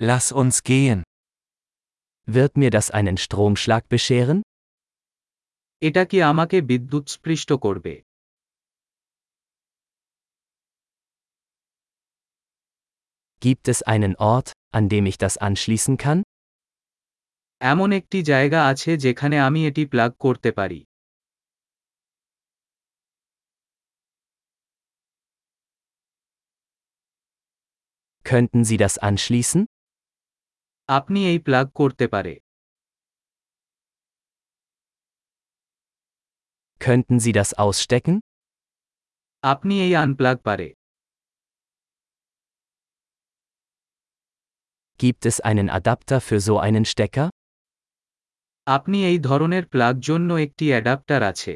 Lass uns gehen. Wird mir das einen Stromschlag bescheren? এটা কি আমাকে বিদ্যুৎস্পৃষ্ট করবে Gibt es einen Ort, an dem ich das anschließen kann? এমন একটি জায়গা আছে যেখানে আমি এটি প্লাগ করতে পারি Könnten Sie das anschließen? আপনি এই প্লাগ করতে পারে Könnten Sie das ausstecken? আপনি এই আনপ্লাগ পারে Gibt es einen Adapter für so einen Stecker? আপনি এই ধরনের প্লাগ জন্য একটি অ্যাডাপ্টার আছে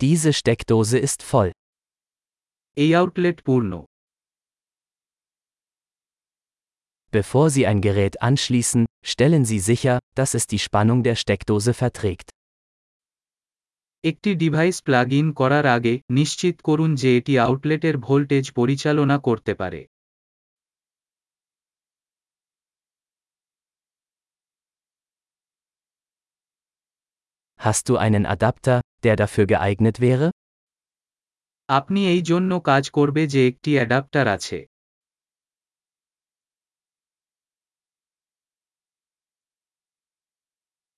Diese Steckdose ist voll. এই আউটলেট পূর্ণ Bevor Sie ein Gerät anschließen, stellen Sie sicher, dass es die Spannung der Steckdose verträgt. একটি ডিভাইস প্লাগ ইন করার আগে নিশ্চিত করুন যে এটি আউটলেটের ভোল্টেজ পরিচালনা করতে পারে Hast du einen Adapter, der dafür geeignet wäre? আপনি এই জন্য কাজ করবে যে একটি অ্যাডাপ্টার আছে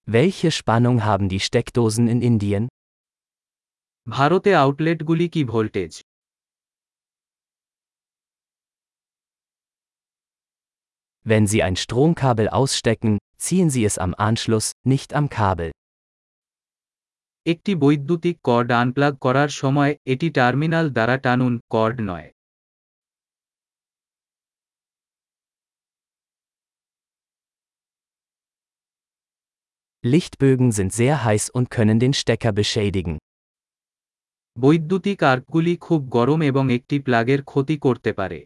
Welche Spannung haben die Steckdosen in Indien? ভারতে আউটলেটগুলি কি voltage Wenn Sie ein Stromkabel ausstecken, ziehen Sie es am Anschluss, nicht am Kabel. একটি বৈদ্যুতিক কর্ড আনপ্লাগ করার সময় এটি টার্মিনাল দ্বারা টানুন কর্ড নয় Lichtbögen sind sehr heiß und können den Stecker beschädigen. বৈদ্যুতিক আর্কগুলি খুব গরম এবং একটি প্লাগের ক্ষতি করতে পারে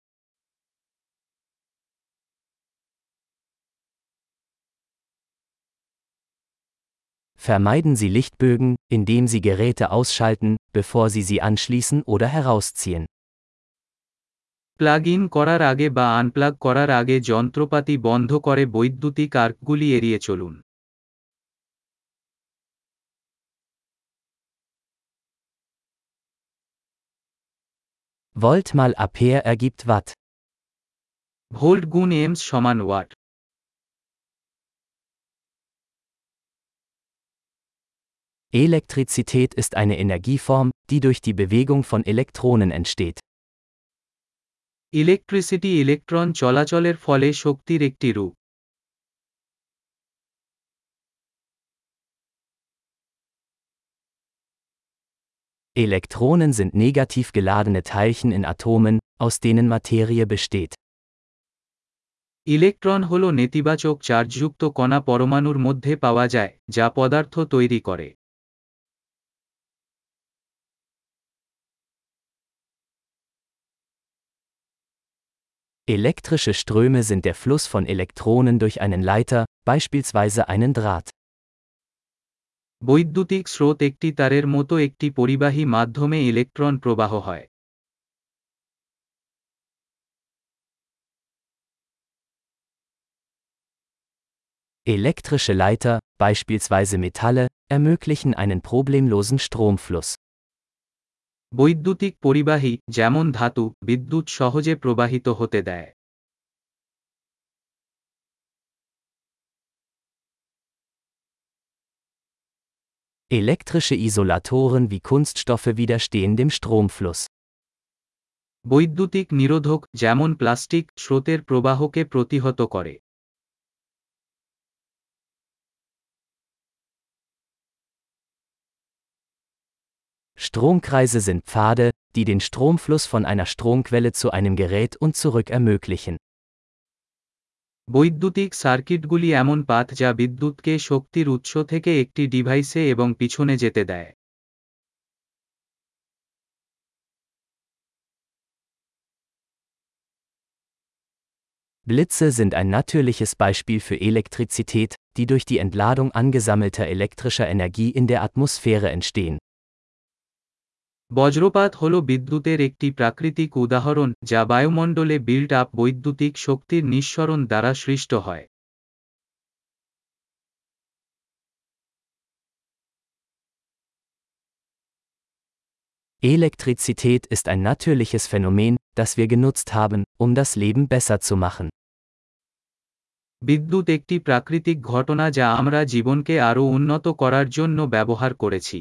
Vermeiden Sie Lichtbögen, indem Sie Geräte ausschalten, bevor Sie sie anschließen oder herausziehen. Plug in করার আগে বা আনপ্লাগ করার আগে যন্ত্রপাতি বন্ধ করে বৈদ্যুতিক আর্কগুলি এড়িয়ে চলুন Volt mal Ampere ergibt Watt. Volt গুণ এমস সমান watt Elektrizität ist eine Energieform, die durch die Bewegung von Elektronen entsteht. Electricity electron চলাচলের ফলে শক্তির একটি রূপ Elektronen sind negativ geladene Teilchen in Atomen, aus denen Materie besteht. Electron হল নেতিবাচক চার্জযুক্ত কণা পরমাণুর মধ্যে পাওয়া যায় যা পদার্থ তৈরি করে Elektrische Ströme sind der Fluss von Elektronen durch einen Leiter, beispielsweise einen Draht. বৈদ্যুতিক স্রোত একটি তারের মতো একটি পরিবাহী মাধ্যমে ইলেকট্রন প্রবাহ হয় Elektrische Leiter, beispielsweise Metalle, ermöglichen einen problemlosen Stromfluss. বৈদ্যুতিক পরিবাহী যেমন ধাতু বিদ্যুৎ সহজে প্রবাহিত হতে দেয় Elektrische Isolatoren wie Kunststoffe widerstehen dem Stromfluss. বৈদ্যুতিক নিরোধক যেমন প্লাস্টিক স্রোতের প্রবাহকে প্রতিহত করে Stromkreise sind Pfade, die den Stromfluss von einer Stromquelle zu einem Gerät und zurück ermöglichen. বৈদ্যুতিক সার্কিটগুলি এমন পাথ যা বিদ্যুৎকে শক্তির উৎস থেকে একটি ডিভাইসে এবং পিছনে যেতে দেয় Blitze sind ein natürliches Beispiel für Elektrizität, die durch die Entladung angesammelter elektrischer Energie in der Atmosphäre entstehen. বজ্রপাত হল বিদ্যুতের একটি প্রাকৃতিক উদাহরণ যা বায়ুমণ্ডলে বিল্ড আপ বৈদ্যুতিক শক্তির নিঃসরণ দ্বারা সৃষ্ট হয় Elektrizität ist ein natürliches Phänomen, das wir genutzt haben, um das Leben besser zu machen. বিদ্যুৎ একটি প্রাকৃতিক ঘটনা যা আমরা জীবনকে আরও উন্নত করার জন্য ব্যবহার করেছি